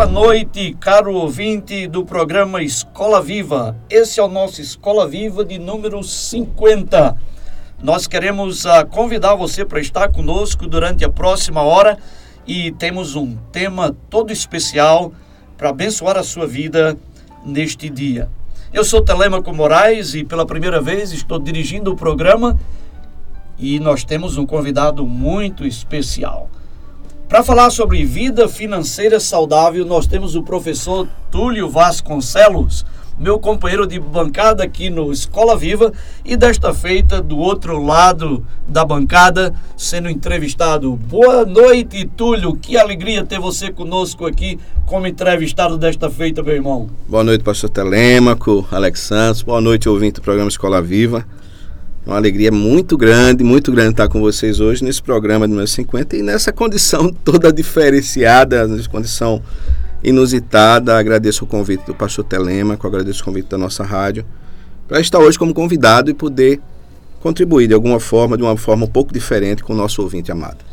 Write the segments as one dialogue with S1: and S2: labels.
S1: Boa noite, caro ouvinte do programa Escola Viva. Esse é o nosso Escola Viva de número 50. Nós queremos uh, convidar você para estar conosco durante a próxima hora e temos um tema todo especial para abençoar a sua vida neste dia. Eu sou Telemaco Moraes e pela primeira vez estou dirigindo o programa e nós temos um convidado muito especial. Para falar sobre vida financeira saudável, nós temos o professor Túlio Vasconcelos, meu companheiro de bancada aqui no Escola Viva e desta feita do outro lado da bancada sendo entrevistado. Boa noite, Túlio. Que alegria ter você conosco aqui como entrevistado desta feita, meu irmão.
S2: Boa noite, pastor Telêmaco, Alex Santos. Boa noite, ouvinte do programa Escola Viva. Uma alegria muito grande, muito grande estar com vocês hoje nesse programa número 50 e nessa condição toda diferenciada, nessa condição inusitada. Agradeço o convite do pastor Telemaco, agradeço o convite da nossa rádio, para estar hoje como convidado e poder contribuir de alguma forma, de uma forma um pouco diferente com o nosso ouvinte amado.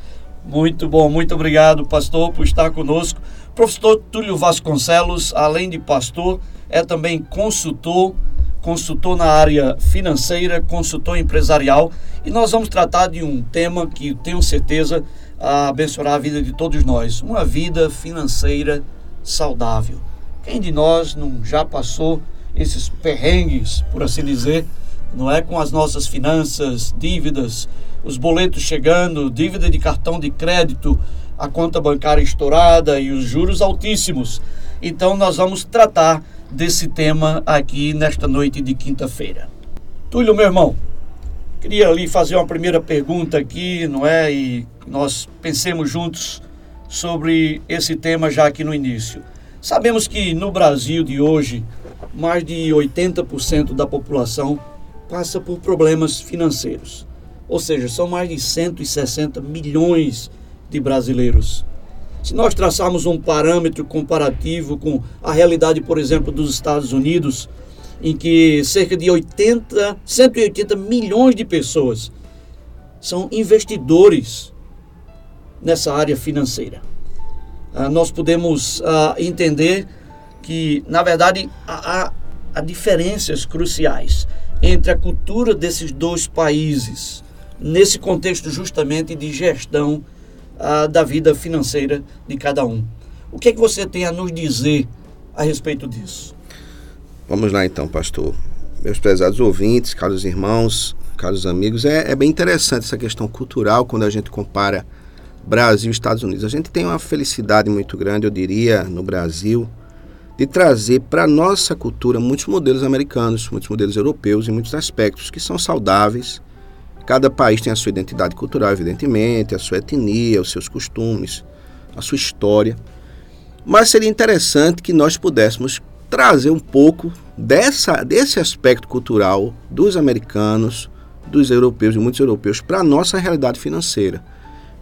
S1: Muito bom, muito obrigado, pastor, por estar conosco. Professor Túlio Vasconcelos, além de pastor, é também consultor consultor na área financeira, consultor empresarial, e nós vamos tratar de um tema que tenho certeza abençoará a vida de todos nós, uma vida financeira saudável. Quem de nós não já passou esses perrengues, por assim dizer, não é com as nossas finanças, dívidas, os boletos chegando, dívida de cartão de crédito, a conta bancária estourada e os juros altíssimos. Então nós vamos tratar desse tema aqui nesta noite de quinta-feira. Túlio, meu irmão, queria lhe fazer uma primeira pergunta aqui, não é? E nós pensemos juntos sobre esse tema já aqui no início. Sabemos que no Brasil de hoje, mais de 80% da população passa por problemas financeiros. Ou seja, são mais de 160 milhões de brasileiros. Se nós traçarmos um parâmetro comparativo com a realidade, por exemplo, dos Estados Unidos, em que cerca de 80, 180 milhões de pessoas são investidores nessa área financeira. Ah, nós podemos ah, entender que, na verdade, há, há diferenças cruciais entre a cultura desses dois países, nesse contexto justamente de gestão ah, da vida financeira de cada um. O que é que você tem a nos dizer a respeito disso?
S2: Vamos lá então, pastor. Meus prezados ouvintes, caros irmãos, caros amigos, é, é bem interessante essa questão cultural quando a gente compara Brasil e Estados Unidos. A gente tem uma felicidade muito grande, eu diria, no Brasil, de trazer para a nossa cultura muitos modelos americanos, muitos modelos europeus em muitos aspectos que são saudáveis, Cada país tem a sua identidade cultural, evidentemente, a sua etnia, os seus costumes, a sua história. Mas seria interessante que nós pudéssemos trazer um pouco dessa, desse aspecto cultural dos americanos, dos europeus e muitos europeus para a nossa realidade financeira.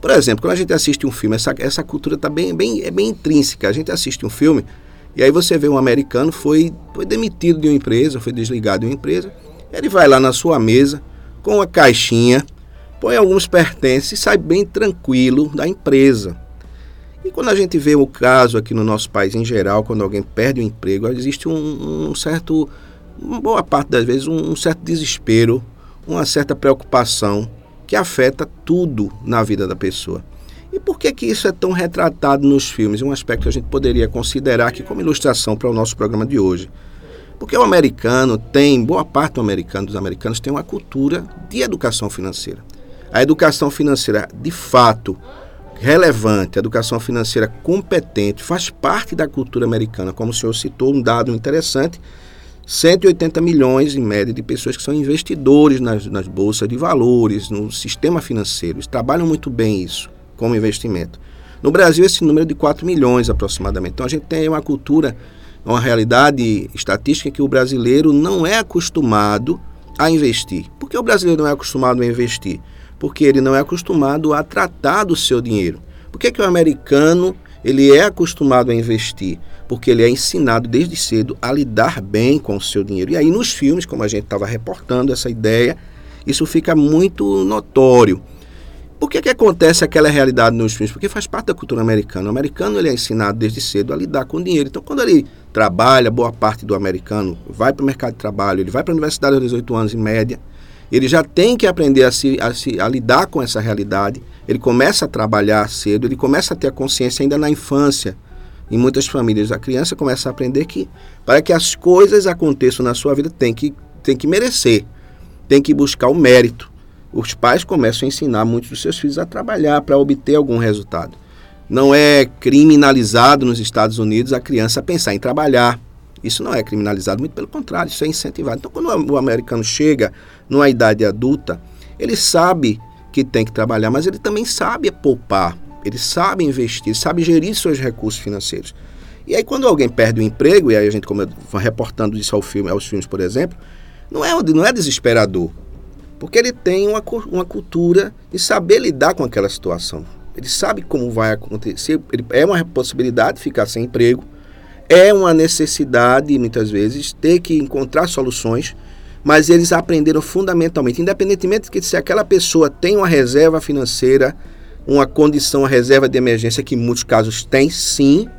S2: Por exemplo, quando a gente assiste um filme, essa, essa cultura tá bem, bem, é bem intrínseca. A gente assiste um filme e aí você vê um americano foi, foi demitido de uma empresa, foi desligado de uma empresa, ele vai lá na sua mesa, com a caixinha, põe alguns pertences e sai bem tranquilo da empresa. E quando a gente vê o caso aqui no nosso país em geral, quando alguém perde o emprego, existe um, um certo, boa parte das vezes, um, um certo desespero, uma certa preocupação que afeta tudo na vida da pessoa. E por que que isso é tão retratado nos filmes? Um aspecto que a gente poderia considerar aqui como ilustração para o nosso programa de hoje. Porque o americano tem, boa parte do americano, dos americanos tem uma cultura de educação financeira. A educação financeira, de fato, relevante, a educação financeira competente, faz parte da cultura americana, como o senhor citou, um dado interessante. 180 milhões, em média, de pessoas que são investidores nas, nas bolsas de valores, no sistema financeiro. Eles trabalham muito bem isso como investimento. No Brasil, esse número é de 4 milhões aproximadamente. Então, a gente tem uma cultura, uma realidade estatística que o brasileiro não é acostumado a investir. Por que o brasileiro não é acostumado a investir? Porque ele não é acostumado a tratar do seu dinheiro. Por que, que o americano ele é acostumado a investir? Porque ele é ensinado desde cedo a lidar bem com o seu dinheiro. E aí nos filmes, como a gente estava reportando essa ideia, isso fica muito notório. Por que, que acontece aquela realidade nos filmes? Porque faz parte da cultura americana. O americano ele é ensinado desde cedo a lidar com dinheiro. Então, quando ele trabalha, boa parte do americano vai para o mercado de trabalho, ele vai para a universidade aos 18 anos em média, ele já tem que aprender a, se, a, se, a lidar com essa realidade. Ele começa a trabalhar cedo, ele começa a ter a consciência ainda na infância. Em muitas famílias, a criança começa a aprender que para que as coisas aconteçam na sua vida, tem que, tem que merecer, tem que buscar o mérito os pais começam a ensinar muitos dos seus filhos a trabalhar para obter algum resultado. Não é criminalizado nos Estados Unidos a criança pensar em trabalhar. Isso não é criminalizado, muito pelo contrário, isso é incentivado. Então, quando o americano chega numa idade adulta, ele sabe que tem que trabalhar, mas ele também sabe poupar, ele sabe investir, ele sabe gerir seus recursos financeiros. E aí, quando alguém perde o emprego, e aí a gente, como eu reportando isso ao filme, aos filmes, por exemplo, não é, não é desesperador. Porque ele tem uma, uma cultura de saber lidar com aquela situação. Ele sabe como vai acontecer. Ele, é uma possibilidade de ficar sem emprego. É uma necessidade, muitas vezes, ter que encontrar soluções. Mas eles aprenderam fundamentalmente, independentemente de se aquela pessoa tem uma reserva financeira, uma condição, uma reserva de emergência, que em muitos casos tem sim,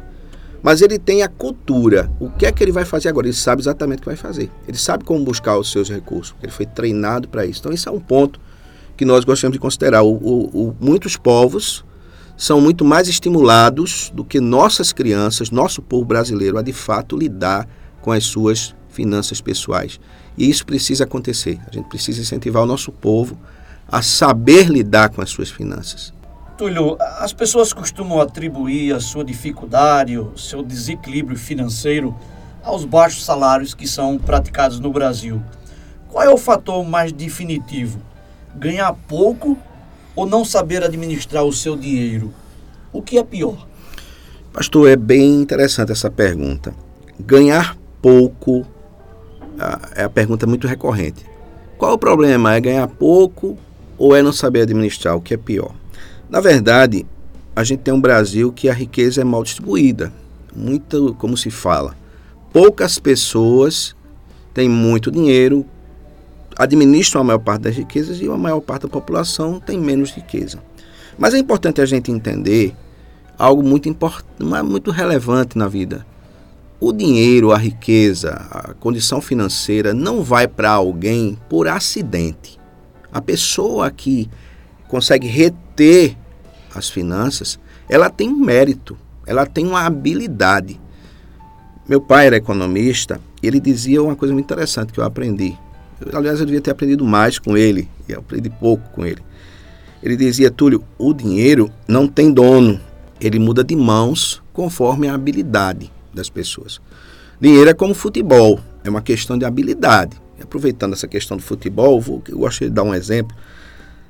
S2: mas ele tem a cultura. O que é que ele vai fazer agora? Ele sabe exatamente o que vai fazer. Ele sabe como buscar os seus recursos. Ele foi treinado para isso. Então, esse é um ponto que nós gostamos de considerar. O, o, o, muitos povos são muito mais estimulados do que nossas crianças, nosso povo brasileiro, a de fato lidar com as suas finanças pessoais. E isso precisa acontecer. A gente precisa incentivar o nosso povo a saber lidar com as suas finanças.
S1: Túlio, as pessoas costumam atribuir a sua dificuldade, o seu desequilíbrio financeiro aos baixos salários que são praticados no Brasil. Qual é o fator mais definitivo? Ganhar pouco ou não saber administrar o seu dinheiro? O que é pior?
S2: Pastor, é bem interessante essa pergunta. Ganhar pouco é a pergunta muito recorrente. Qual o problema? É ganhar pouco ou é não saber administrar? O que é pior? Na verdade, a gente tem um Brasil que a riqueza é mal distribuída. Muito, como se fala, poucas pessoas têm muito dinheiro, administram a maior parte das riquezas e a maior parte da população tem menos riqueza. Mas é importante a gente entender algo muito muito relevante na vida. O dinheiro, a riqueza, a condição financeira não vai para alguém por acidente. A pessoa que consegue reter as finanças, ela tem um mérito, ela tem uma habilidade. Meu pai era economista, ele dizia uma coisa muito interessante que eu aprendi. Eu, aliás, eu devia ter aprendido mais com ele, e eu aprendi pouco com ele. Ele dizia, Túlio, o dinheiro não tem dono, ele muda de mãos conforme a habilidade das pessoas. Dinheiro é como futebol, é uma questão de habilidade. E aproveitando essa questão do futebol, vou, eu gosto de dar um exemplo.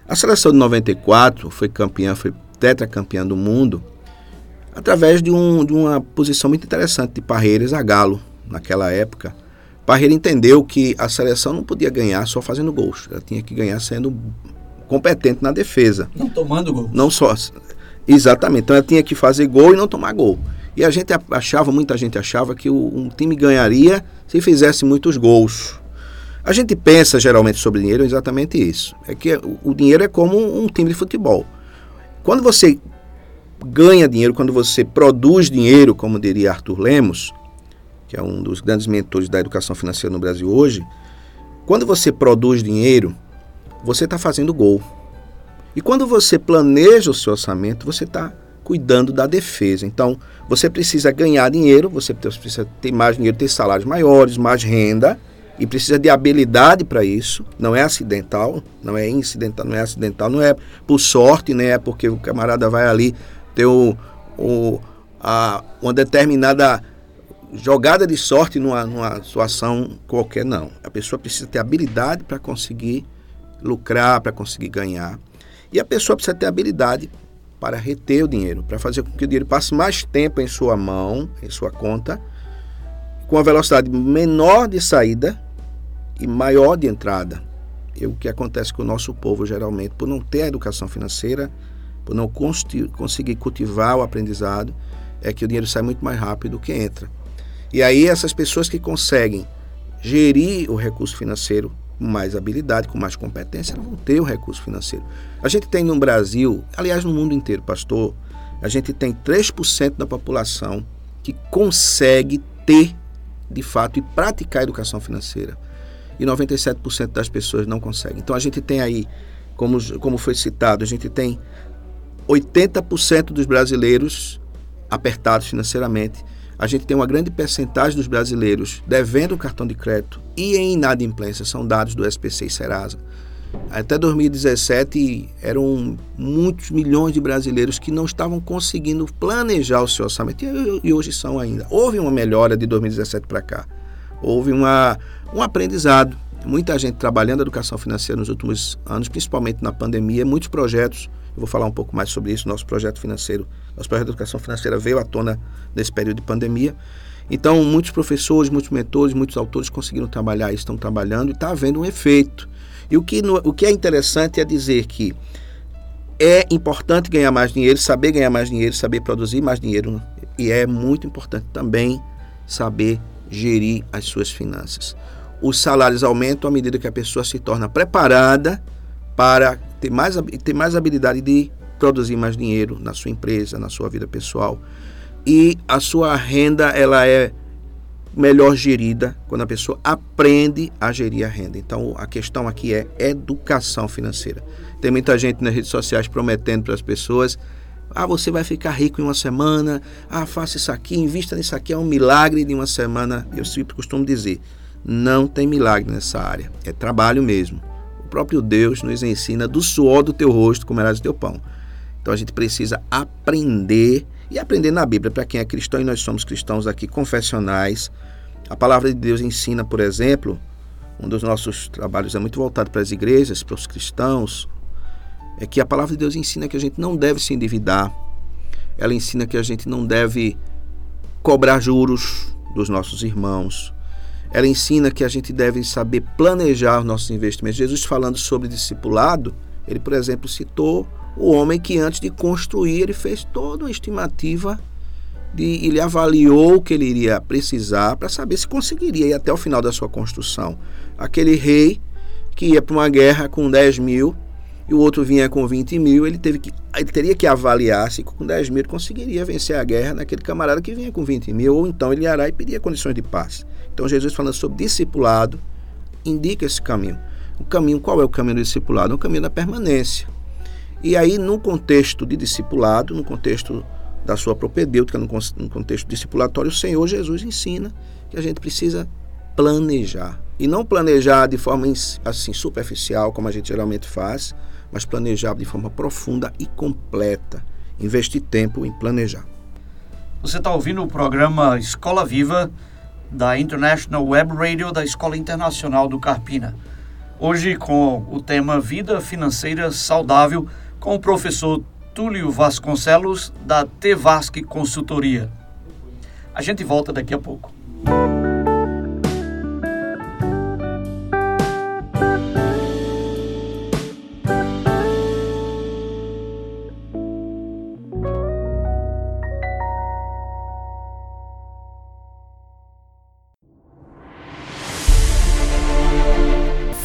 S2: A seleção de 94 foi campeã, foi tetracampeã do mundo, através de, um, de uma posição muito interessante de Parreira e Zagallo, naquela época. Parreira entendeu que a seleção não podia ganhar só fazendo gols, ela tinha que ganhar sendo competente na defesa.
S1: Não tomando gol.
S2: Não só. Exatamente. Então ela tinha que fazer gol e não tomar gol. E a gente achava, muita gente achava que o, um time ganharia se fizesse muitos gols. A gente pensa geralmente sobre dinheiro exatamente isso. É que o dinheiro é como um time de futebol. Quando você ganha dinheiro, quando você produz dinheiro, como diria Arthur Lemos, que é um dos grandes mentores da educação financeira no Brasil hoje, quando você produz dinheiro, você está fazendo gol. E quando você planeja o seu orçamento, você está cuidando da defesa. Então, você precisa ganhar dinheiro, você precisa ter mais dinheiro, ter salários maiores, mais renda, e precisa de habilidade para isso. Não é acidental, não é incidental, não é acidental, não é por sorte, nem é porque o camarada vai ali ter o, o, a, uma determinada jogada de sorte numa, numa situação qualquer, não. A pessoa precisa ter habilidade para conseguir lucrar, para conseguir ganhar. E a pessoa precisa ter habilidade para reter o dinheiro, para fazer com que o dinheiro passe mais tempo em sua mão, em sua conta, com a velocidade menor de saída e maior de entrada. E o que acontece com o nosso povo, geralmente, por não ter a educação financeira, por não conseguir cultivar o aprendizado, é que o dinheiro sai muito mais rápido do que entra. E aí essas pessoas que conseguem gerir o recurso financeiro com mais habilidade, com mais competência, vão ter o recurso financeiro. A gente tem no Brasil, aliás no mundo inteiro, pastor, a gente tem 3% da população que consegue ter, de fato, e praticar a educação financeira. E 97% das pessoas não conseguem. Então a gente tem aí, como, como foi citado, a gente tem 80% dos brasileiros apertados financeiramente a gente tem uma grande percentagem dos brasileiros devendo cartão de crédito e em inadimplência, são dados do SPC e Serasa. Até 2017 eram muitos milhões de brasileiros que não estavam conseguindo planejar o seu orçamento e hoje são ainda. Houve uma melhora de 2017 para cá. Houve uma, um aprendizado. Muita gente trabalhando educação financeira nos últimos anos, principalmente na pandemia, muitos projetos eu vou falar um pouco mais sobre isso. Nosso projeto financeiro, nosso projeto de educação financeira veio à tona nesse período de pandemia. Então, muitos professores, muitos mentores, muitos autores conseguiram trabalhar, estão trabalhando e está havendo um efeito. E o que, o que é interessante é dizer que é importante ganhar mais dinheiro, saber ganhar mais dinheiro, saber produzir mais dinheiro. E é muito importante também saber gerir as suas finanças. Os salários aumentam à medida que a pessoa se torna preparada para ter mais, ter mais habilidade de produzir mais dinheiro na sua empresa, na sua vida pessoal. E a sua renda ela é melhor gerida quando a pessoa aprende a gerir a renda. Então a questão aqui é educação financeira. Tem muita gente nas redes sociais prometendo para as pessoas: ah, você vai ficar rico em uma semana, ah, faça isso aqui, invista nisso aqui, é um milagre de uma semana. Eu sempre costumo dizer: não tem milagre nessa área, é trabalho mesmo. O próprio Deus nos ensina do suor do teu rosto comerás o teu pão. Então a gente precisa aprender e aprender na Bíblia. Para quem é cristão, e nós somos cristãos aqui confessionais, a palavra de Deus ensina, por exemplo, um dos nossos trabalhos é muito voltado para as igrejas, para os cristãos, é que a palavra de Deus ensina que a gente não deve se endividar. Ela ensina que a gente não deve cobrar juros dos nossos irmãos. Ela ensina que a gente deve saber planejar os nossos investimentos. Jesus falando sobre discipulado, ele, por exemplo, citou o homem que antes de construir, ele fez toda uma estimativa de, ele avaliou o que ele iria precisar para saber se conseguiria ir até o final da sua construção. Aquele rei que ia para uma guerra com 10 mil e o outro vinha com 20 mil, ele, teve que, ele teria que avaliar se com 10 mil conseguiria vencer a guerra naquele camarada que vinha com 20 mil, ou então ele irá e pedia condições de paz. Então Jesus falando sobre discipulado, indica esse caminho. O caminho, qual é o caminho do discipulado? É o caminho da permanência. E aí, no contexto de discipulado, no contexto da sua propedêutica, no contexto discipulatório, o Senhor Jesus ensina que a gente precisa planejar. E não planejar de forma assim superficial, como a gente geralmente faz, mas planejar de forma profunda e completa. Investir tempo em planejar.
S1: Você está ouvindo o programa Escola Viva da International Web Radio da Escola Internacional do Carpina. Hoje com o tema Vida Financeira Saudável com o professor Túlio Vasconcelos da Tevasc Consultoria. A gente volta daqui a pouco.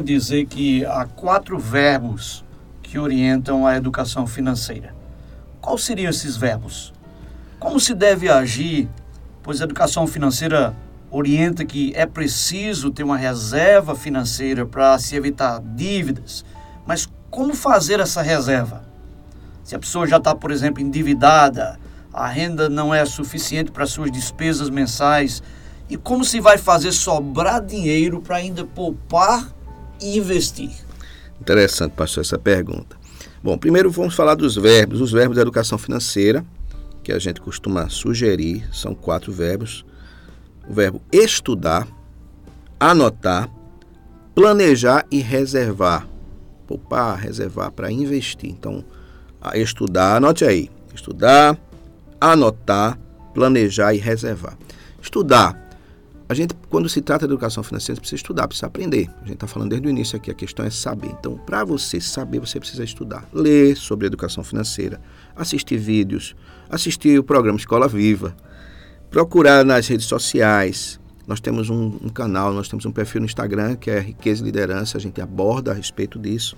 S1: Costuma dizer que há quatro verbos que orientam a educação financeira. Quais seriam esses verbos? Como se deve agir? Pois a educação financeira orienta que é preciso ter uma reserva financeira para se evitar dívidas. Mas como fazer essa reserva? Se a pessoa já está, por exemplo, endividada, a renda não é suficiente para suas despesas mensais, e como se vai fazer sobrar dinheiro para ainda poupar investir?
S2: Interessante, pastor, essa pergunta. Bom, primeiro vamos falar dos verbos. Os verbos da educação financeira, que a gente costuma sugerir, são quatro verbos. O verbo estudar, anotar, planejar e reservar. Poupar, reservar para investir. Então, estudar, anote aí. Estudar, anotar, planejar e reservar. Estudar a gente, quando se trata de educação financeira, precisa estudar, precisa aprender. A gente está falando desde o início aqui, a questão é saber. Então, para você saber, você precisa estudar. Ler sobre educação financeira, assistir vídeos, assistir o programa Escola Viva, procurar nas redes sociais. Nós temos um, um canal, nós temos um perfil no Instagram que é Riqueza e Liderança, a gente aborda a respeito disso.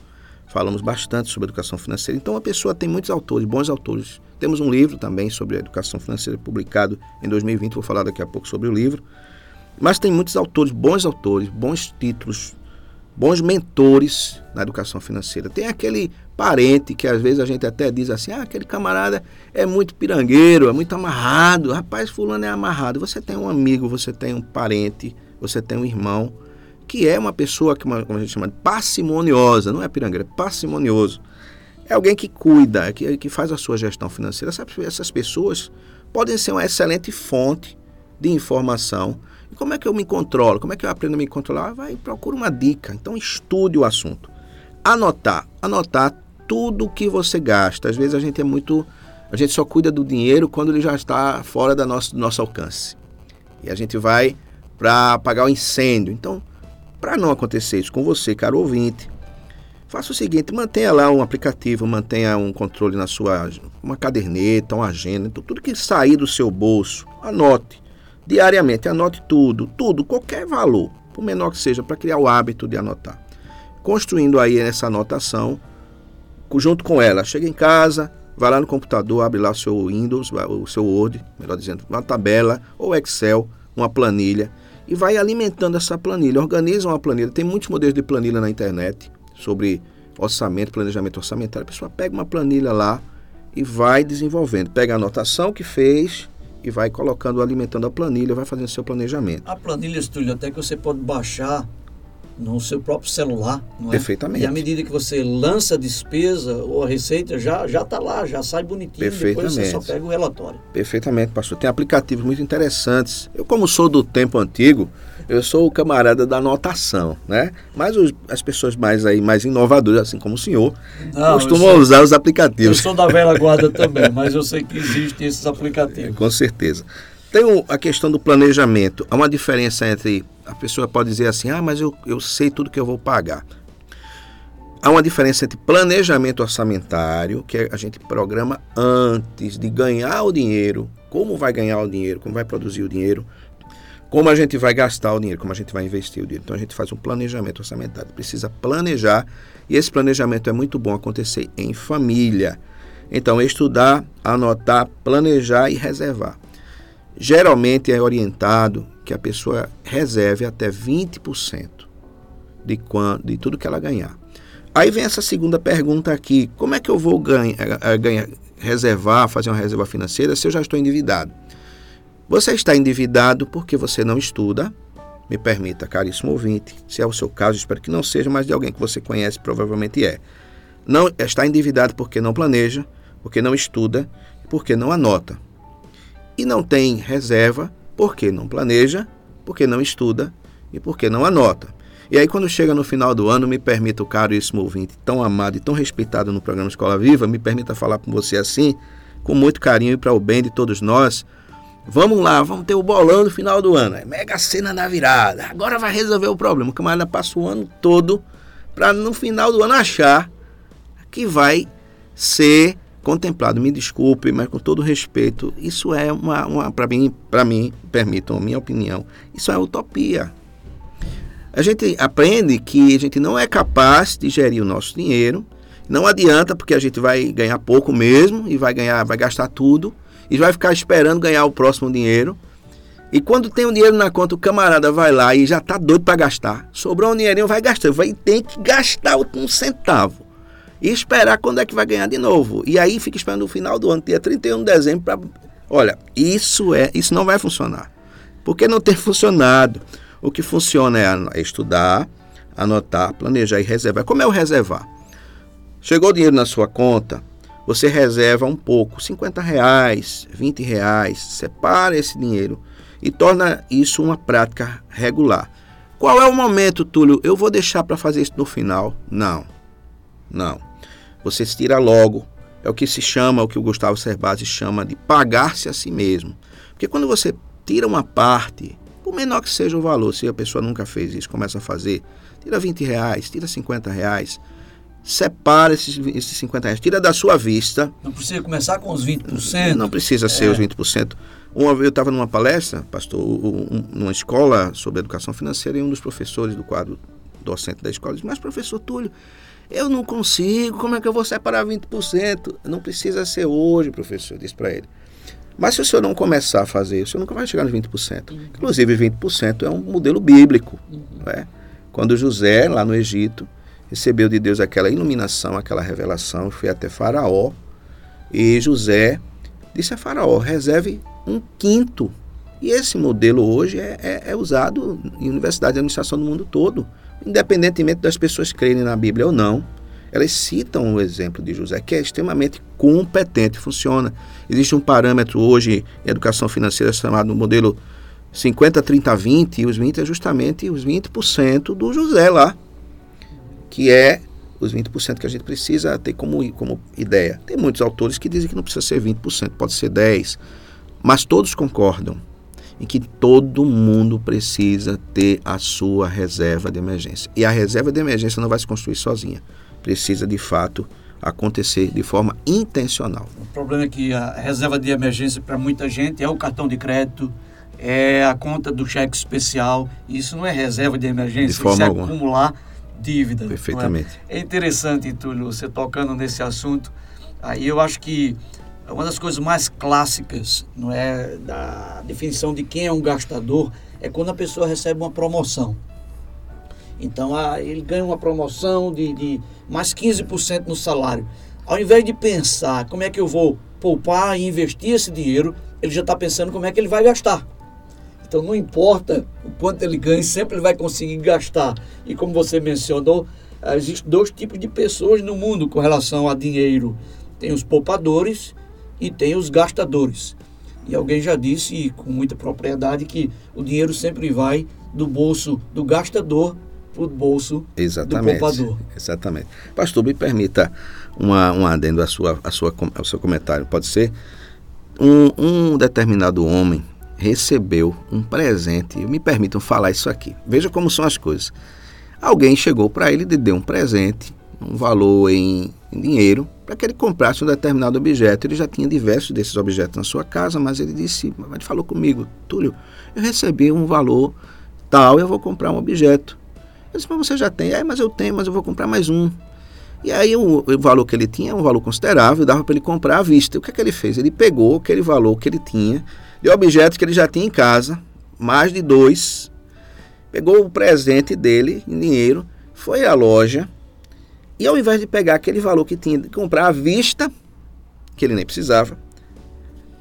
S2: Falamos bastante sobre educação financeira. Então, a pessoa tem muitos autores, bons autores. Temos um livro também sobre educação financeira publicado em 2020, vou falar daqui a pouco sobre o livro. Mas tem muitos autores, bons autores, bons títulos, bons mentores na educação financeira. Tem aquele parente que às vezes a gente até diz assim: ah, aquele camarada é muito pirangueiro, é muito amarrado. Rapaz, fulano é amarrado. Você tem um amigo, você tem um parente, você tem um irmão que é uma pessoa que como a gente chama de parcimoniosa, não é pirangueiro, é parcimonioso. É alguém que cuida, que, que faz a sua gestão financeira. Essas pessoas podem ser uma excelente fonte de informação e como é que eu me controlo? Como é que eu aprendo a me controlar? Vai, procura uma dica. Então estude o assunto. Anotar. Anotar tudo que você gasta. Às vezes a gente é muito. A gente só cuida do dinheiro quando ele já está fora da nosso, do nosso alcance. E a gente vai para apagar o incêndio. Então, para não acontecer isso com você, caro ouvinte, faça o seguinte: mantenha lá um aplicativo, mantenha um controle na sua uma caderneta, uma agenda, então, tudo que sair do seu bolso, anote diariamente. Anote tudo, tudo, qualquer valor, por menor que seja, para criar o hábito de anotar. Construindo aí essa anotação, junto com ela, chega em casa, vai lá no computador, abre lá o seu Windows, o seu Word, melhor dizendo, uma tabela ou Excel, uma planilha, e vai alimentando essa planilha. Organiza uma planilha. Tem muitos modelos de planilha na internet sobre orçamento, planejamento orçamentário. A pessoa pega uma planilha lá e vai desenvolvendo. Pega a anotação que fez, e vai colocando, alimentando a planilha, vai fazendo seu planejamento.
S1: A planilha, Estúlio, até que você pode baixar no seu próprio celular, não é?
S2: Perfeitamente.
S1: E à medida que você lança a despesa ou a receita, já já está lá, já sai bonitinho, depois você só pega o relatório.
S2: Perfeitamente, pastor. Tem aplicativos muito interessantes. Eu, como sou do tempo antigo, eu sou o camarada da anotação, né? Mas os, as pessoas mais aí mais inovadoras, assim como o senhor, Não, costumam sou, usar os aplicativos.
S1: Eu sou da velha guarda também, mas eu sei que existem esses aplicativos.
S2: Com certeza. Tem a questão do planejamento. Há uma diferença entre a pessoa pode dizer assim: ah, mas eu, eu sei tudo que eu vou pagar. Há uma diferença entre planejamento orçamentário, que a gente programa antes de ganhar o dinheiro, como vai ganhar o dinheiro, como vai produzir o dinheiro, como a gente vai gastar o dinheiro, como a gente vai investir o dinheiro. Então a gente faz um planejamento orçamentário. Precisa planejar e esse planejamento é muito bom acontecer em família. Então, estudar, anotar, planejar e reservar. Geralmente é orientado que a pessoa reserve até 20% de, quando, de tudo que ela ganhar. Aí vem essa segunda pergunta aqui: como é que eu vou ganhar, eh, ganhar, reservar, fazer uma reserva financeira se eu já estou endividado? Você está endividado porque você não estuda. Me permita, caríssimo ouvinte, se é o seu caso, espero que não seja, mas de alguém que você conhece, provavelmente é. Não está endividado porque não planeja, porque não estuda, porque não anota. E não tem reserva porque não planeja, porque não estuda e porque não anota. E aí, quando chega no final do ano, me permita, o caríssimo ouvinte, tão amado e tão respeitado no programa Escola Viva, me permita falar com você assim, com muito carinho e para o bem de todos nós. Vamos lá, vamos ter o bolão no final do ano. É mega cena da virada. Agora vai resolver o problema. O camarada passa o ano todo para no final do ano achar que vai ser contemplado. Me desculpe, mas com todo respeito, isso é uma, uma para mim, para mim, permitam a minha opinião, isso é utopia a gente aprende que a gente não é capaz de gerir o nosso dinheiro. Não adianta, porque a gente vai ganhar pouco mesmo e vai ganhar, vai gastar tudo e vai ficar esperando ganhar o próximo dinheiro. E quando tem o dinheiro na conta, o camarada vai lá e já está doido para gastar. Sobrou um dinheirinho, vai gastar. Vai ter que gastar um centavo. E esperar quando é que vai ganhar de novo. E aí fica esperando o final do ano, dia 31 de dezembro, para. Olha, isso é, isso não vai funcionar. Porque não tem funcionado. O que funciona é estudar, anotar, planejar e reservar. Como é o reservar? Chegou o dinheiro na sua conta, você reserva um pouco, 50 reais, 20 reais, separa esse dinheiro e torna isso uma prática regular. Qual é o momento, Túlio? Eu vou deixar para fazer isso no final? Não, não. Você se tira logo. É o que se chama, o que o Gustavo Cerbasi chama de pagar-se a si mesmo. Porque quando você tira uma parte por menor que seja o valor, se a pessoa nunca fez isso, começa a fazer, tira 20 reais, tira 50 reais, separa esses, esses 50 reais, tira da sua vista.
S1: Não precisa começar com os 20%?
S2: Não precisa ser é. os 20%. Uma vez eu estava numa palestra, pastor, um, numa escola sobre educação financeira, e um dos professores do quadro docente da escola disse, mas professor Túlio, eu não consigo, como é que eu vou separar 20%? Não precisa ser hoje, professor, disse para ele. Mas se o senhor não começar a fazer isso, o senhor nunca vai chegar nos 20%. Uhum. Inclusive, 20% é um modelo bíblico. Uhum. É? Quando José, lá no Egito, recebeu de Deus aquela iluminação, aquela revelação, foi até Faraó, e José disse a Faraó: reserve um quinto. E esse modelo hoje é, é, é usado em universidades de administração do mundo todo, independentemente das pessoas crerem na Bíblia ou não elas citam o exemplo de José, que é extremamente competente, funciona. Existe um parâmetro hoje em educação financeira chamado modelo 50, 30, 20, e os 20 é justamente os 20% do José lá, que é os 20% que a gente precisa ter como, como ideia. Tem muitos autores que dizem que não precisa ser 20%, pode ser 10%, mas todos concordam em que todo mundo precisa ter a sua reserva de emergência. E a reserva de emergência não vai se construir sozinha precisa de fato acontecer de forma intencional.
S1: O problema é que a reserva de emergência para muita gente é o cartão de crédito, é a conta do cheque especial. Isso não é reserva de emergência, de forma isso é alguma. acumular dívida.
S2: Perfeitamente.
S1: É? é? interessante, Túlio, você tocando nesse assunto. Aí eu acho que uma das coisas mais clássicas, não é, da definição de quem é um gastador, é quando a pessoa recebe uma promoção. Então ah, ele ganha uma promoção de, de mais 15% no salário. Ao invés de pensar como é que eu vou poupar e investir esse dinheiro, ele já está pensando como é que ele vai gastar. Então não importa o quanto ele ganha, sempre ele vai conseguir gastar. E como você mencionou, existem dois tipos de pessoas no mundo com relação a dinheiro. Tem os poupadores e tem os gastadores. E alguém já disse com muita propriedade que o dinheiro sempre vai do bolso do gastador para o bolso
S2: Exatamente.
S1: do poupador.
S2: Exatamente. Pastor, me permita uma, um adendo à sua, à sua, ao seu comentário, pode ser? Um, um determinado homem recebeu um presente, me permitam falar isso aqui. Veja como são as coisas. Alguém chegou para ele e deu um presente, um valor em, dinheiro, para que ele comprasse um determinado objeto. Ele já tinha diversos desses objetos na sua casa, mas ele disse, ele falou comigo, Túlio, eu recebi um valor tal, eu vou comprar um objeto. Eu disse, mas você já tem? É, mas eu tenho, mas eu vou comprar mais um. E aí o, o, valor que ele tinha é um valor considerável, dava para ele comprar à vista. O que é que ele fez? Ele pegou aquele valor que ele tinha, de objetos que ele já tinha em casa, mais de dois, pegou o presente dele em dinheiro, foi à loja e ao invés de pegar aquele valor que tinha de comprar à vista, que ele nem precisava,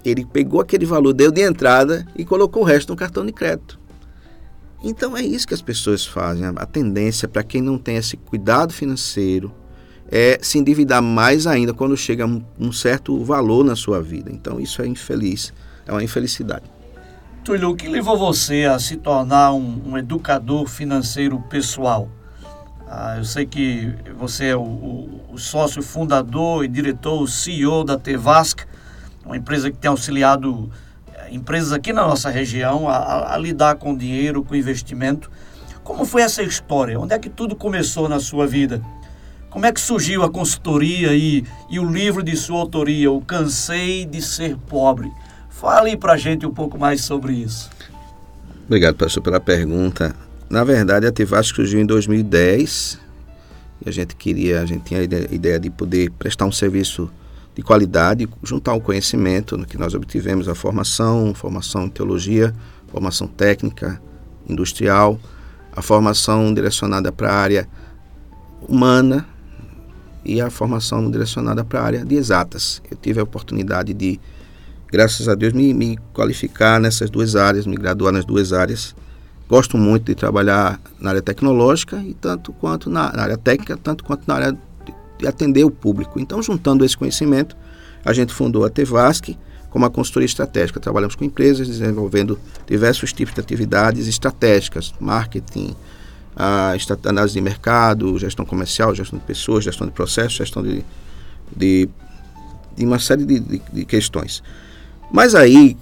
S2: ele pegou aquele valor, deu de entrada e colocou o resto no cartão de crédito. Então é isso que as pessoas fazem. A tendência para quem não tem esse cuidado financeiro é se endividar mais ainda quando chega um, um certo valor na sua vida. Então isso é infeliz, é uma infelicidade.
S1: Túlio, o que levou você a se tornar um, um educador financeiro pessoal? Ah, eu sei que você é o, o, o, sócio fundador e diretor, o CEO da Tevasc, uma empresa que tem auxiliado eh, empresas aqui na nossa região a, a, lidar com dinheiro, com investimento. Como foi essa história? Onde é que tudo começou na sua vida? Como é que surgiu a consultoria e, e o livro de sua autoria, O Cansei de Ser Pobre? Fale para a gente um pouco mais sobre isso.
S2: Obrigado, pastor, pela pergunta. Na verdade, a Tivasco surgiu em 2010 e a gente queria, a gente tinha a ideia de poder prestar um serviço de qualidade, juntar o conhecimento no que nós obtivemos, a formação, formação em teologia, formação técnica, industrial, a formação direcionada para a área humana e a formação direcionada para a área de exatas. Eu tive a oportunidade de, graças a Deus, me, me qualificar nessas duas áreas, me graduar nas duas áreas Gosto muito de trabalhar na área tecnológica e tanto quanto na, na área técnica, tanto quanto na área de, de, atender o público. Então, juntando esse conhecimento, a gente fundou a Tevasc como a consultoria estratégica. Trabalhamos com empresas desenvolvendo diversos tipos de atividades estratégicas, marketing, a análise de mercado, gestão comercial, gestão de pessoas, gestão de processos, gestão de, de, de uma série de, de, de questões. Mas aí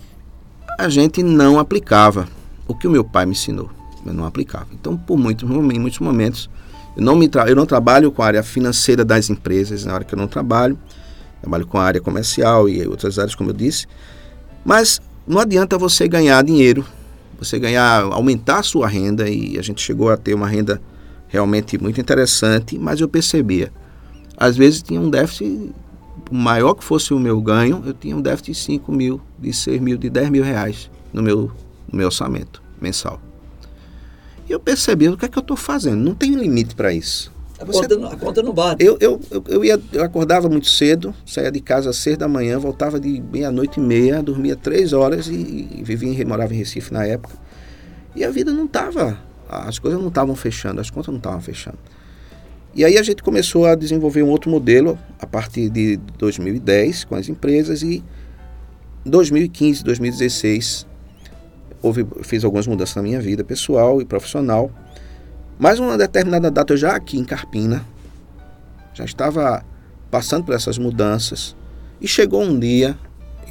S2: a gente não aplicava o que o meu pai me ensinou, eu não aplicava. Então, por muitos, em muitos momentos, eu não, me eu não trabalho com a área financeira das empresas, na hora que eu não trabalho, trabalho com a área comercial e outras áreas, como eu disse, mas não adianta você ganhar dinheiro, você ganhar, aumentar a sua renda, e a gente chegou a ter uma renda realmente muito interessante, mas eu percebia, às vezes tinha um déficit, maior que fosse o meu ganho, eu tinha um déficit de 5 mil, de 6 mil, de 10 mil reais no meu no meu orçamento mensal. E eu percebi o que é que eu estou fazendo. Não tem limite para isso.
S1: A, Você, conta, a conta não bate.
S2: Eu, eu, eu, eu, ia, eu acordava muito cedo, saía de casa às seis da manhã, voltava de meia-noite e meia, dormia três horas e, e vivia morava em Recife na época. E a vida não estava, as coisas não estavam fechando, as contas não estavam fechando. E aí a gente começou a desenvolver um outro modelo a partir de 2010 com as empresas e 2015, 2016 houve, fiz algumas mudanças na minha vida pessoal e profissional. Mas uma determinada data, eu já aqui em Carpina, já estava passando por essas mudanças. E chegou um dia,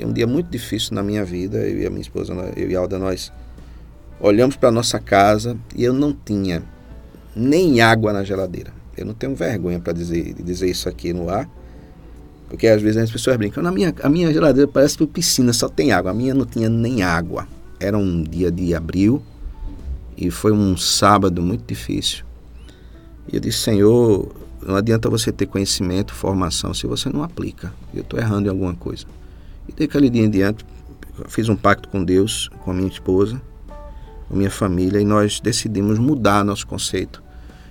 S2: um dia muito difícil na minha vida, eu e a minha esposa, eu e a Alda, nós olhamos para nossa casa e eu não tinha nem água na geladeira. Eu não tenho vergonha para dizer, dizer isso aqui no ar, porque às vezes as pessoas brincam, na minha, a minha geladeira parece uma piscina, só tem água. A minha não tinha nem água era um dia de abril e foi um sábado muito difícil. E eu disse, Senhor, não adianta você ter conhecimento, formação, se você não aplica. Eu estou errando em alguma coisa. E daquele dia em diante, fiz um pacto com Deus, com a minha esposa, com a minha família, e nós decidimos mudar nosso conceito.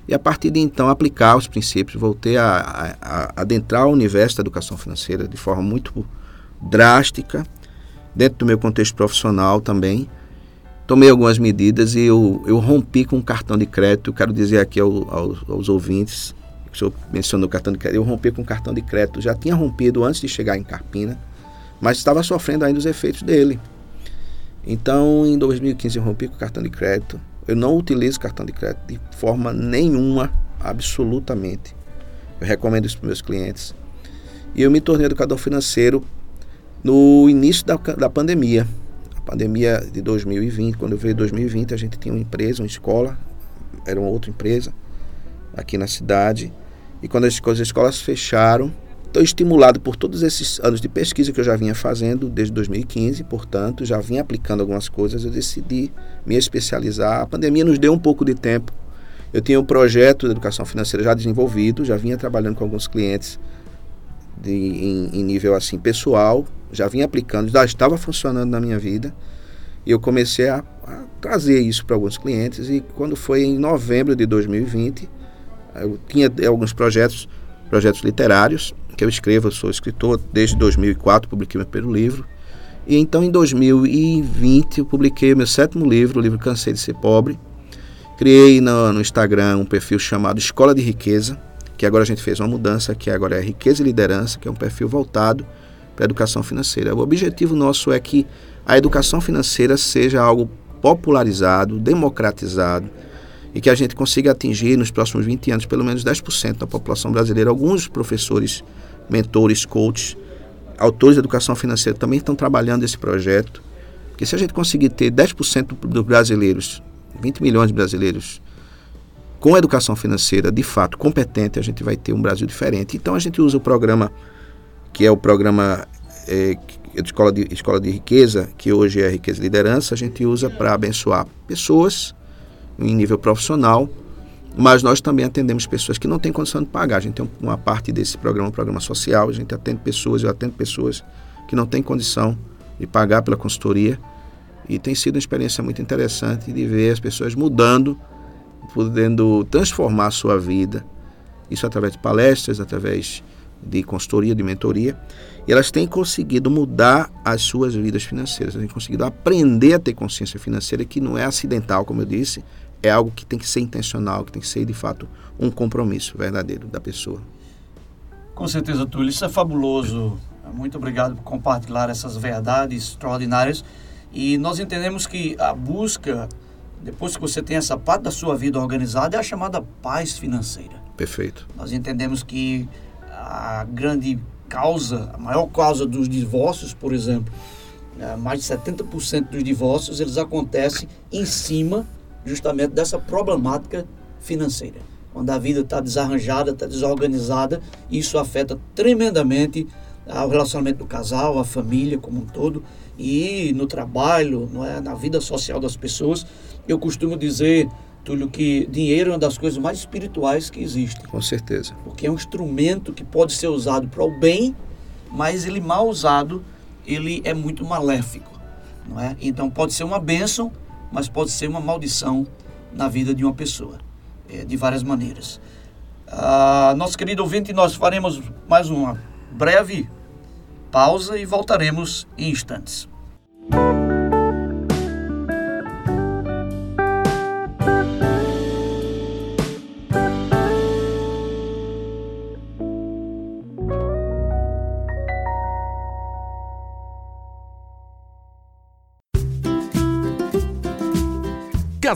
S2: E a partir de então, aplicar os princípios, voltei a, a, a adentrar o universo da educação financeira de forma muito drástica dentro do meu contexto profissional também, tomei algumas medidas e eu, eu rompi com o cartão de crédito. Quero dizer aqui ao, aos, aos ouvintes, o senhor mencionou o cartão de crédito, eu rompi com o cartão de crédito, já tinha rompido antes de chegar em Carpina, mas estava sofrendo ainda os efeitos dele. Então, em 2015 eu rompi com o cartão de crédito. Eu não utilizo cartão de crédito de forma nenhuma, absolutamente. Eu recomendo isso para meus clientes. E eu me tornei educador financeiro no início da, da pandemia. A pandemia de 2020, quando veio 2020, a gente tinha uma empresa, uma escola, era uma outra empresa aqui na cidade. E quando as, as escolas fecharam, estou estimulado por todos esses anos de pesquisa que eu já vinha fazendo desde 2015, portanto, já vinha aplicando algumas coisas, eu decidi me especializar. A pandemia nos deu um pouco de tempo Eu tinha um projeto de educação financeira já desenvolvido, já vinha trabalhando com alguns clientes de, em, em nível assim pessoal, já vinha aplicando, já estava funcionando na minha vida. E eu comecei a, a trazer isso para alguns clientes. E quando foi em novembro de 2020, eu tinha alguns projetos, projetos literários que eu escrevo. Eu sou escritor desde 2004, publiquei meu primeiro livro. E então em 2020 eu publiquei meu sétimo livro, o livro Cansei de Ser Pobre. Criei no, no Instagram um perfil chamado Escola de Riqueza, que agora a gente fez uma mudança, que agora é Riqueza e Liderança, que é um perfil voltado para a educação financeira. O objetivo nosso é que a educação financeira seja algo popularizado, democratizado e que a gente consiga atingir nos próximos 20 anos pelo menos 10% da população brasileira. Alguns professores, mentores, coaches, autores de educação financeira também estão trabalhando esse projeto. Porque se a gente conseguir ter 10% dos brasileiros, 20 milhões de brasileiros, com educação financeira de fato competente, a gente vai ter um Brasil diferente. Então a gente usa o programa que é o programa é, de escola, de escola de Riqueza, que hoje é Riqueza e Liderança, a gente usa para abençoar pessoas em nível profissional, mas nós também atendemos pessoas que não têm condição de pagar. A gente tem uma parte desse programa, um programa social, a gente atende pessoas, eu atendo pessoas que não têm condição de pagar pela consultoria. E tem sido uma experiência muito interessante de ver as pessoas mudando, podendo transformar a sua vida. Isso através de palestras, através de consultoria, de mentoria, e elas têm conseguido mudar as suas vidas financeiras, têm conseguido aprender a ter consciência financeira que não é acidental, como eu disse, é algo que tem que ser intencional, que tem que ser de fato um compromisso verdadeiro da pessoa.
S1: Com certeza, Túlio, isso é fabuloso. Muito obrigado por compartilhar essas verdades extraordinárias. E nós entendemos que a busca, depois que você tem essa parte da sua vida organizada, é a chamada paz financeira.
S2: Perfeito.
S1: Nós entendemos que a grande causa, a maior causa dos divórcios, por exemplo, é, mais de 70% dos divórcios, eles acontecem em cima justamente dessa problemática financeira. Quando a vida está desarranjada, está desorganizada, isso afeta tremendamente o relacionamento do casal, a família como um todo e no trabalho, não é, na vida social das pessoas. Eu costumo dizer Túlio, que dinheiro é uma das coisas mais espirituais que existem.
S2: Com certeza.
S1: Porque é um instrumento que pode ser usado para o bem, mas ele mal usado, ele é muito maléfico. Não é? Então pode ser uma bênção, mas pode ser uma maldição na vida de uma pessoa, é, de várias maneiras. Ah, nosso querido ouvinte, nós faremos mais uma breve pausa e voltaremos em instantes.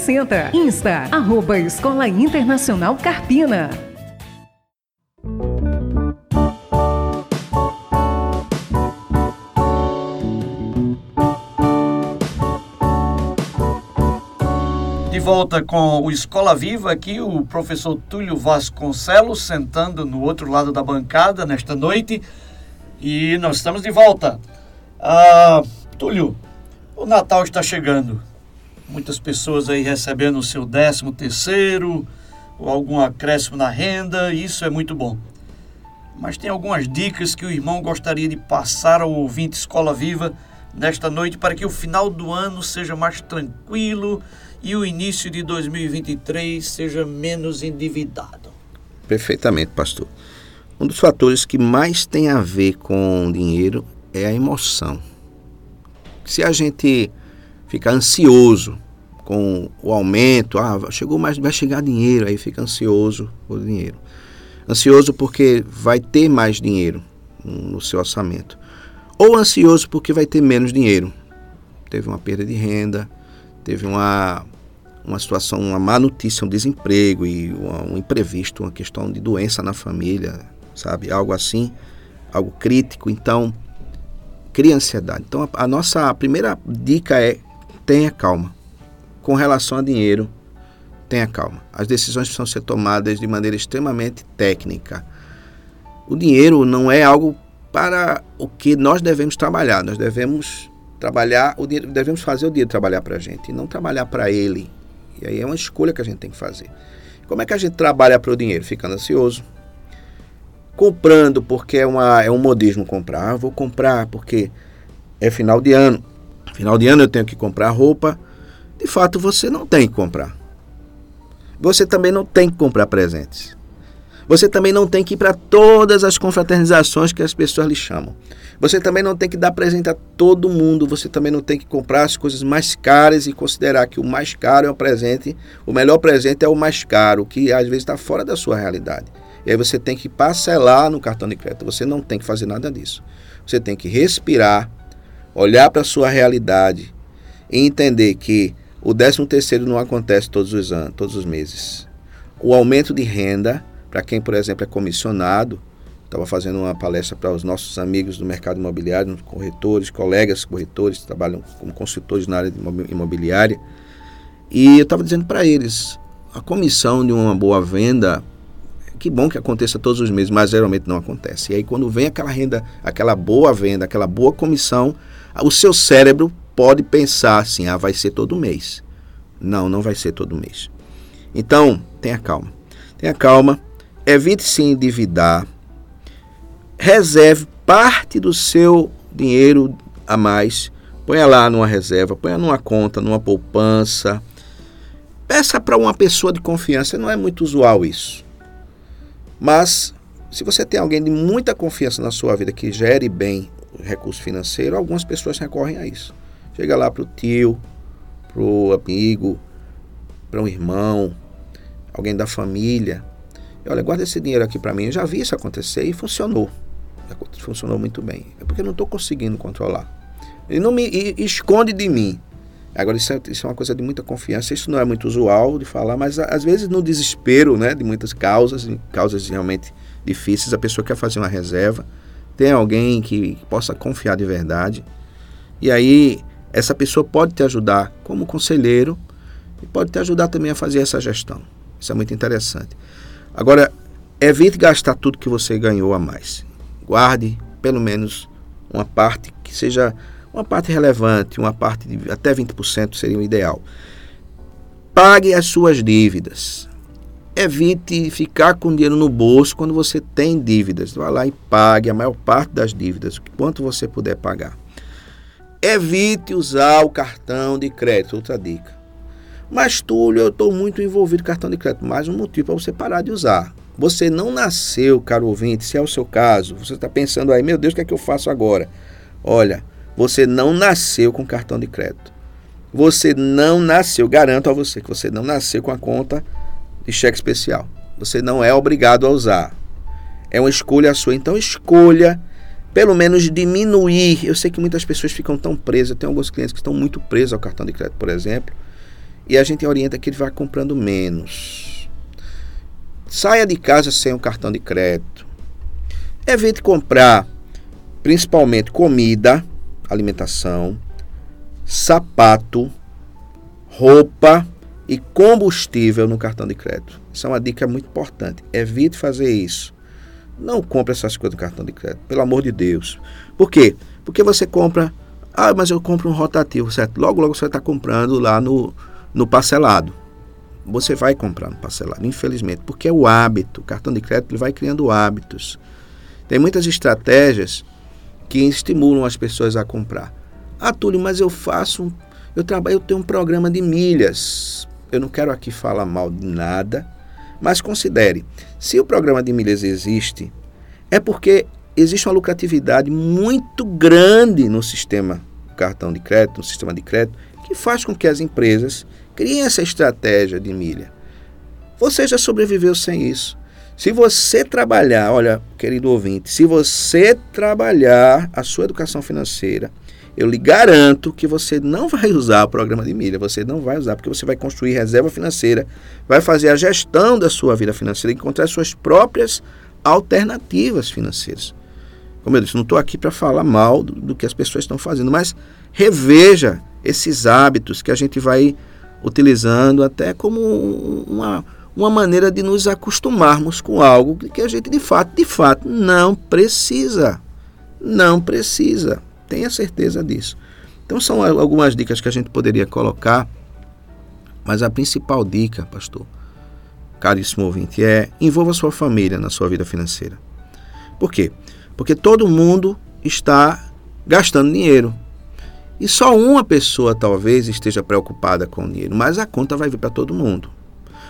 S3: 60. Insta, arroba Escola Internacional Carpina.
S1: De volta com o Escola Viva, aqui o professor Túlio Vasconcelos sentando no outro lado da bancada nesta noite. E nós estamos de volta. Ah, Túlio, o Natal está chegando muitas pessoas aí recebendo o seu décimo terceiro ou algum acréscimo na renda, isso é muito bom. Mas tem algumas dicas que o irmão gostaria de passar ao ouvinte Escola Viva nesta noite para que o final do ano seja mais tranquilo e o início de 2023 seja menos endividado.
S2: Perfeitamente, pastor. Um dos fatores que mais tem a ver com dinheiro é a emoção. Se a gente ficar ansioso com o aumento, ah, chegou mais, vai chegar dinheiro, aí fica ansioso por dinheiro. Ansioso porque vai ter mais dinheiro no seu orçamento. Ou ansioso porque vai ter menos dinheiro. Teve uma perda de renda, teve uma, uma situação, uma má notícia, um desemprego e um imprevisto, uma questão de doença na família, sabe? Algo assim, algo crítico. Então, cria ansiedade. Então, a, a nossa primeira dica é tenha calma com relação a dinheiro, tenha calma. As decisões precisam ser tomadas de maneira extremamente técnica. O dinheiro não é algo para o que nós devemos trabalhar. Nós devemos trabalhar, o dinheiro, devemos fazer o dinheiro trabalhar para a gente e não trabalhar para ele. E aí é uma escolha que a gente tem que fazer. Como é que a gente trabalha para o dinheiro? Ficando ansioso, comprando porque é, uma, é um modismo comprar. Ah, vou comprar porque é final de ano. Final de ano eu tenho que comprar roupa de fato você não tem que comprar. Você também não tem que comprar presentes. Você também não tem que ir para todas as confraternizações que as pessoas lhe chamam. Você também não tem que dar presente a todo mundo. Você também não tem que comprar as coisas mais caras e considerar que o mais caro é o presente, o melhor presente é o mais caro, que às vezes está fora da sua realidade. E aí você tem que parcelar no cartão de crédito. Você não tem que fazer nada disso. Você tem que respirar, olhar para a sua realidade e entender que o 13 terceiro não acontece todos os anos, todos os meses. O aumento de renda, para quem, por exemplo, é comissionado, estava fazendo uma palestra para os nossos amigos do mercado imobiliário, corretores, colegas corretores que trabalham como consultores na área imobiliária, e eu estava dizendo para eles, a comissão de uma boa venda, que bom que aconteça todos os meses, mas geralmente não acontece. E aí quando vem aquela renda, aquela boa venda, aquela boa comissão, o seu cérebro pode pensar assim: ah, vai ser todo mês. Não, não vai ser todo mês. Então, tenha calma. Tenha calma, evite se endividar, reserve parte do seu dinheiro a mais, ponha lá numa reserva, ponha numa conta, numa poupança. Peça para uma pessoa de confiança, não é muito usual isso. Mas se você tem alguém de muita confiança na sua vida que gere bem recurso financeiro, algumas pessoas recorrem a isso. Chega lá para o tio, para o amigo, para um irmão, alguém da família. E, olha, guarda esse dinheiro aqui para mim. Eu já vi isso acontecer e funcionou. Funcionou muito bem. É porque eu não estou conseguindo controlar. Ele não me e, esconde de mim. Agora, isso é, isso é, uma coisa de muita confiança. Isso não é muito usual de falar, mas às vezes no desespero né, de muitas causas, causas realmente difíceis, a pessoa quer fazer uma reserva. Tem alguém que possa confiar de verdade. E aí essa pessoa pode te ajudar como conselheiro e pode te ajudar também a fazer essa gestão. Isso é muito interessante. Agora, evite gastar tudo que você ganhou a mais. Guarde pelo menos uma parte que seja uma parte relevante, uma parte de até 20% seria o ideal. Pague as suas dívidas. Evite ficar com dinheiro no bolso quando você tem dívidas. Vá lá e pague a maior parte das dívidas, quanto você puder pagar. Evite usar o cartão de crédito, outra dica. Mas, Túlio, eu estou muito envolvido com cartão de crédito. Mais um motivo para você parar de usar. Você não nasceu, caro ouvinte, se é o seu caso. Você está pensando aí, meu Deus, o que é que eu faço agora? Olha, você não nasceu com cartão de crédito. Você não nasceu, garanto a você que você não nasceu com a conta cheque especial. Você não é obrigado a usar. É uma escolha sua. Então, escolha pelo menos diminuir. Eu sei que muitas pessoas ficam tão presas, eu tenho alguns clientes que estão muito presos ao cartão de crédito, por exemplo, e a gente orienta que ele vá comprando menos. Saia de casa sem o cartão de crédito. Evite comprar principalmente comida, alimentação, sapato, roupa e combustível no cartão de crédito. Isso é uma dica muito importante. Evite fazer isso. Não compre essas coisas no cartão de crédito, pelo amor de Deus. Por quê? Porque você compra, ah, mas eu compro um rotativo, certo? Logo, logo você está comprando lá no, no parcelado. Você vai comprar no parcelado, infelizmente, porque é o hábito. O cartão de crédito ele vai criando hábitos. Tem muitas estratégias que estimulam as pessoas a comprar. Ah, Túlio, mas eu faço, eu trabalho, eu tenho um programa de milhas. Eu não quero aqui falar mal de nada, mas considere, se o programa de milhas existe, É porque existe uma lucratividade muito grande no sistema cartão de crédito, no sistema de crédito, que faz com que as empresas criem essa estratégia de milha. Você já sobreviveu sem isso. Se você trabalhar, olha, querido ouvinte, se você trabalhar a sua educação financeira, eu lhe garanto que você não vai usar o programa de milha, você não vai usar, porque você vai construir reserva financeira, vai fazer a gestão da sua vida financeira, encontrar suas próprias alternativas financeiras. Como eu disse, não estou aqui para falar mal do, do que as pessoas estão fazendo, mas reveja esses hábitos que a gente vai utilizando até como uma uma maneira de nos acostumarmos com algo que a gente de fato, de fato, não precisa. Não precisa. Tenha certeza disso. Então são algumas dicas que a gente poderia colocar, mas a principal dica, pastor, caríssimo ouvinte, é envolva sua família na sua vida financeira. Por quê? Porque todo mundo está gastando dinheiro. E só uma pessoa talvez esteja preocupada com o dinheiro, mas a conta vai vir para todo mundo.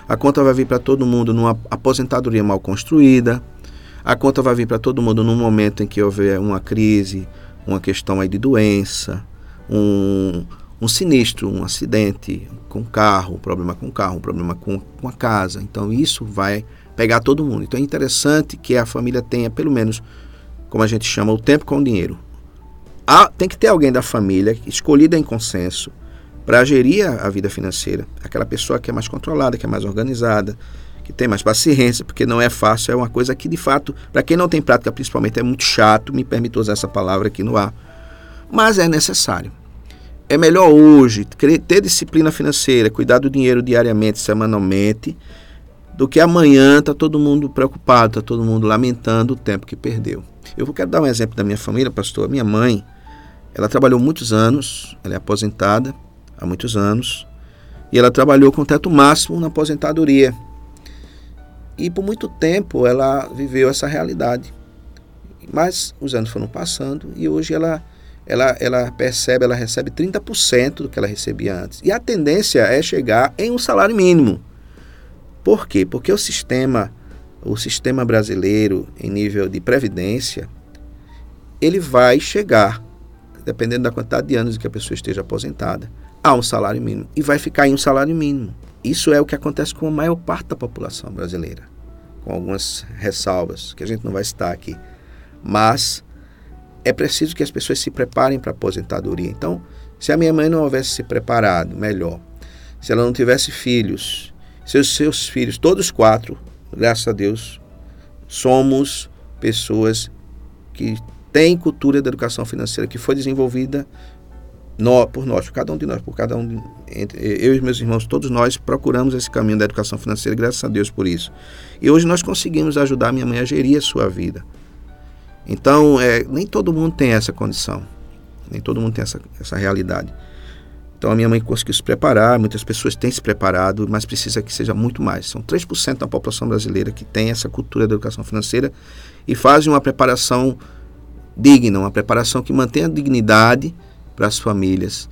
S2: A conta vai vir para todo mundo numa aposentadoria mal construída. A conta vai vir para todo mundo num momento em que houver uma crise, uma questão aí de doença, um, um sinistro, um acidente com carro, um problema com carro, um problema com, com a casa. Então isso vai pegar todo mundo. Então é interessante que a família tenha pelo menos, como a gente chama, o tempo com o dinheiro. Há, tem que ter alguém da família escolhida em consenso para gerir a vida financeira. Aquela pessoa que é mais controlada, que é mais organizada, que tem mais paciência, porque não é fácil, é uma coisa que de fato, para quem não tem prática principalmente, é muito chato, me permite usar essa palavra aqui no ar. Mas é necessário. É melhor hoje ter disciplina financeira, cuidar do dinheiro diariamente, semanalmente, do que amanhã está todo mundo preocupado, está todo mundo lamentando o tempo que perdeu. Eu quero dar um exemplo da minha família, pastor. Minha mãe, ela trabalhou muitos anos, ela é aposentada, há muitos anos, e ela trabalhou com teto máximo na aposentadoria. E por muito tempo ela viveu essa realidade. Mas os anos foram passando e hoje ela ela, ela percebe, ela recebe 30% do que ela recebia antes. E a tendência é chegar em um salário mínimo. Por quê? Porque o sistema, o sistema brasileiro em nível de previdência, ele vai chegar, dependendo da quantidade de anos que a pessoa esteja aposentada, a um salário mínimo e vai ficar em um salário mínimo. Isso é o que acontece com a maior parte da população brasileira, com algumas ressalvas que a gente não vai citar aqui. Mas é preciso que as pessoas se preparem para a aposentadoria. Então, se a minha mãe não houvesse se preparado melhor, se ela não tivesse filhos, seus seus filhos, todos quatro, graças a Deus, somos pessoas que têm cultura da educação financeira que foi desenvolvida nós, por nós, por cada um de nós, por cada um, de, eu e meus irmãos, todos nós procuramos esse caminho da educação financeira, graças a Deus por isso. E hoje nós conseguimos ajudar minha mãe a gerir a sua vida. Então, é, nem todo mundo tem essa condição, nem todo mundo tem essa, essa realidade. Então, a minha mãe conseguiu se preparar, muitas pessoas têm se preparado, mas precisa que seja muito mais. São 3% da população brasileira que tem essa cultura da educação financeira e fazem uma preparação digna, uma preparação que mantenha a dignidade para as famílias.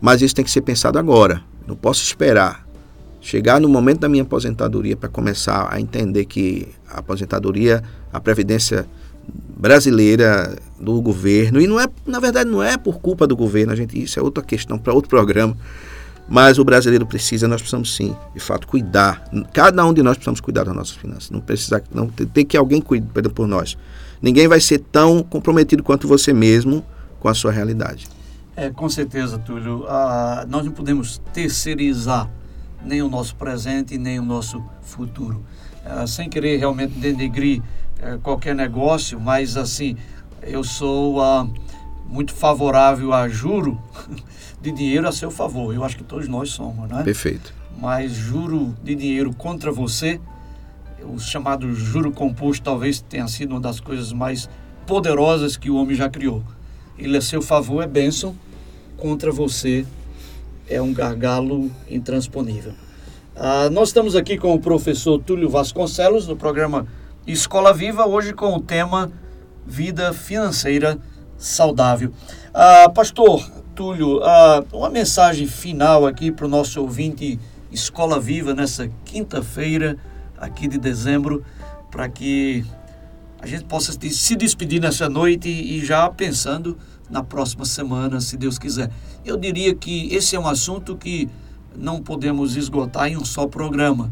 S2: Mas isso tem que ser pensado agora. Não posso esperar chegar no momento da minha aposentadoria para começar a entender que a aposentadoria, a previdência brasileira do governo e não é, na verdade, não é por culpa do governo. A gente isso é outra questão para outro programa. Mas o brasileiro precisa, nós precisamos sim, de fato, cuidar. Cada um de nós precisamos cuidar das nossas finanças. Não precisa, não tem que alguém cuide por nós. Ninguém vai ser tão comprometido quanto você mesmo com a sua realidade.
S1: É, com certeza, Túlio. Ah, nós não podemos terceirizar nem o nosso presente nem o nosso futuro. Ah, sem querer realmente denegrir eh, qualquer negócio, mas assim, eu sou ah, muito favorável a juro de dinheiro a seu favor. Eu acho que todos nós somos, né?
S2: Perfeito.
S1: Mas juro de dinheiro contra você, o chamado juro composto talvez tenha sido uma das coisas mais poderosas que o homem já criou. Ele a seu favor é bênção, contra você é um gargalo intransponível. Ah, nós estamos aqui com o professor Túlio Vasconcelos, no programa Escola Viva, hoje com o tema Vida Financeira Saudável. Ah, pastor Túlio, ah, uma mensagem final aqui para o nosso ouvinte Escola Viva nessa quinta-feira, aqui de dezembro, para que a gente possa se despedir nessa noite e já pensando na próxima semana, se Deus quiser. Eu diria que esse é um assunto que não podemos esgotar em um só programa.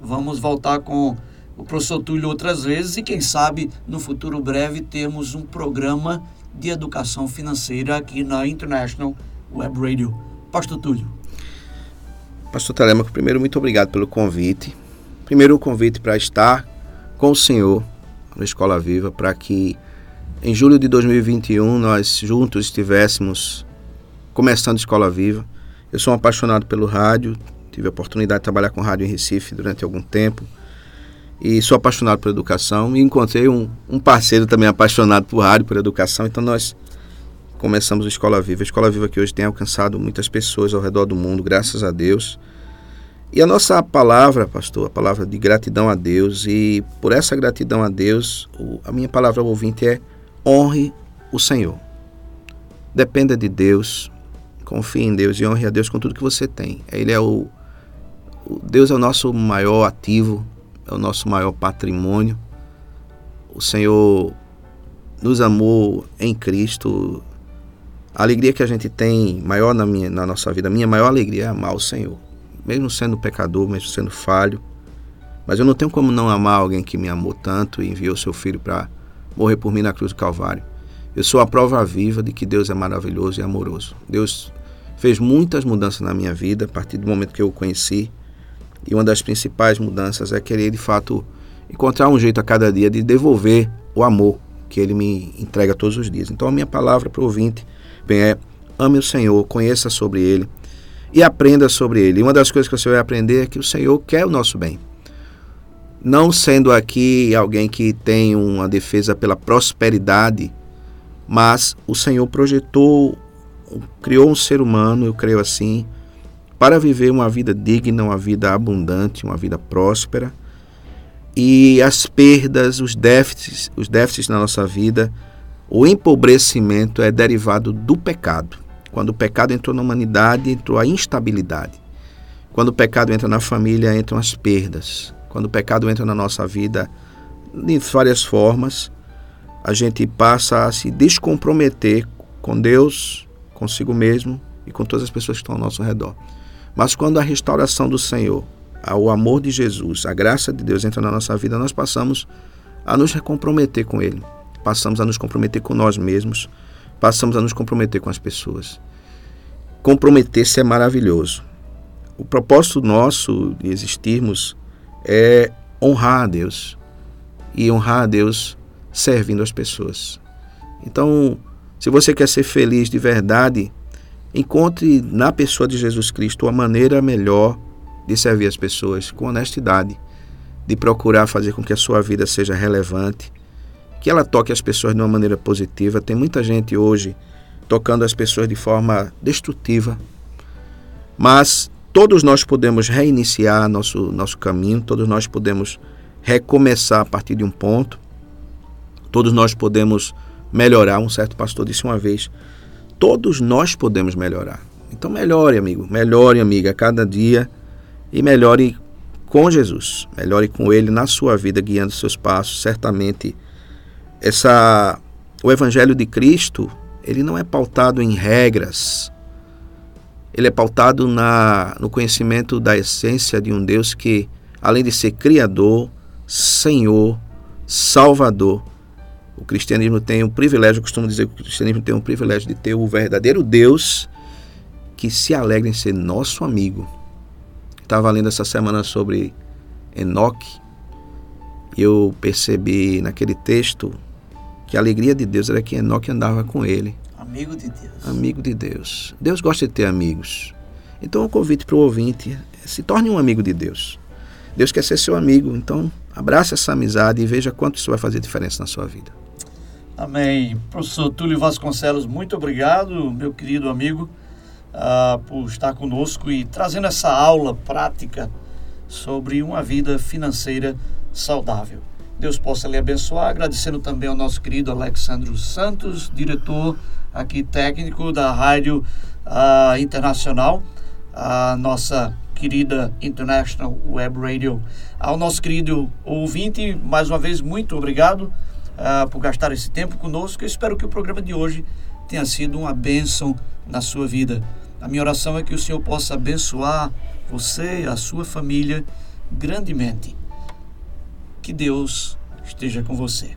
S1: Vamos voltar com o professor Túlio outras vezes e, quem sabe, no futuro breve, termos um programa de educação financeira aqui na International Web Radio. Pastor Túlio.
S2: Pastor Telemaco, primeiro, muito obrigado pelo convite. Primeiro, o convite para estar com o Senhor na Escola Viva, para que em julho de 2021 nós juntos estivéssemos começando Escola Viva. Eu sou um apaixonado pelo rádio, tive a oportunidade de trabalhar com rádio em Recife durante algum tempo e sou apaixonado por educação e encontrei um, um parceiro também apaixonado por rádio, por educação, então nós começamos a Escola Viva. A Escola Viva que hoje tem alcançado muitas pessoas ao redor do mundo, graças a Deus. E a nossa palavra, pastor, a palavra de gratidão a Deus, e por essa gratidão a Deus, a minha palavra ao ouvinte é honre o Senhor. Dependa de Deus, confie em Deus e honre a Deus com tudo que você tem. Ele é o, o Deus é o nosso maior ativo, é o nosso maior patrimônio. O Senhor nos amou em Cristo. A alegria que a gente tem maior na, minha, na nossa vida, a minha maior alegria é amar o Senhor mesmo sendo pecador, mesmo sendo falho. Mas eu não tenho como não amar alguém que me amou tanto e enviou seu filho para morrer por mim na cruz do Calvário. Eu sou a prova viva de que Deus é maravilhoso e amoroso. Deus fez muitas mudanças na minha vida a partir do momento que eu o conheci. E uma das principais mudanças é querer, de fato, encontrar um jeito a cada dia de devolver o amor que ele me entrega todos os dias. Então, a minha palavra para o ouvinte bem, é: ame o Senhor, conheça sobre ele e aprenda sobre ele. E uma das coisas que você vai aprender é que o Senhor quer o nosso bem. Não sendo aqui alguém que tem uma defesa pela prosperidade, mas o Senhor projetou, criou um ser humano, eu creio assim, para viver uma vida digna, uma vida abundante, uma vida próspera. E as perdas, os déficits, os déficits na nossa vida, o empobrecimento é derivado do pecado. Quando o pecado entrou na humanidade, entrou a instabilidade. Quando o pecado entra na família, entram as perdas. Quando o pecado entra na nossa vida, de várias formas, a gente passa a se descomprometer com Deus, consigo mesmo e com todas as pessoas que estão ao nosso redor. Mas quando a restauração do Senhor, o amor de Jesus, a graça de Deus entra na nossa vida, nós passamos a nos recomprometer com Ele. Passamos a nos comprometer com nós mesmos passamos a nos comprometer com as pessoas. Comprometer-se é maravilhoso. O propósito nosso de existirmos é honrar a Deus e honrar a Deus servindo as pessoas. Então, se você quer ser feliz de verdade, encontre na pessoa de Jesus Cristo a maneira melhor de servir as pessoas com honestidade, de procurar fazer com que a sua vida seja relevante, que ela toque as pessoas de uma maneira positiva. Tem muita gente hoje tocando as pessoas de forma destrutiva, mas todos nós podemos reiniciar nosso, nosso caminho, todos nós podemos recomeçar a partir de um ponto, todos nós podemos melhorar. Um certo pastor disse uma vez: todos nós podemos melhorar. Então, melhore, amigo, melhore, amiga, cada dia e melhore com Jesus, melhore com Ele na sua vida, guiando seus passos. Certamente essa o evangelho de Cristo, ele não é pautado em regras. Ele é pautado na, no conhecimento da essência de um Deus que, além de ser criador, Senhor, Salvador, o cristianismo tem o privilégio, eu costumo dizer que o cristianismo tem o privilégio de ter o verdadeiro Deus que se alegra em ser nosso amigo. Estava lendo essa semana sobre Enoque e eu percebi naquele texto que a alegria de Deus era que Enoque andava com ele.
S1: Amigo de Deus.
S2: Amigo de Deus. Deus gosta de ter amigos. Então, o convite para o ouvinte é se torne um amigo de Deus. Deus quer ser seu amigo, então abrace essa amizade e veja quanto isso vai fazer diferença na sua vida.
S1: Amém. Professor Túlio Vasconcelos, muito obrigado, meu querido amigo, uh, por estar conosco e trazendo essa aula prática sobre uma vida financeira saudável. Deus possa lhe abençoar. Agradecendo também ao nosso querido Alexandro Santos, diretor aqui técnico da Rádio uh, Internacional, a nossa querida International Web Radio. Ao nosso querido ouvinte, mais uma vez, muito obrigado. uh, por gastar esse tempo conosco. Eu espero que o programa de hoje tenha sido uma bênção na sua vida. A minha oração é que o Senhor possa abençoar você e a sua família grandemente. Que Deus esteja com você.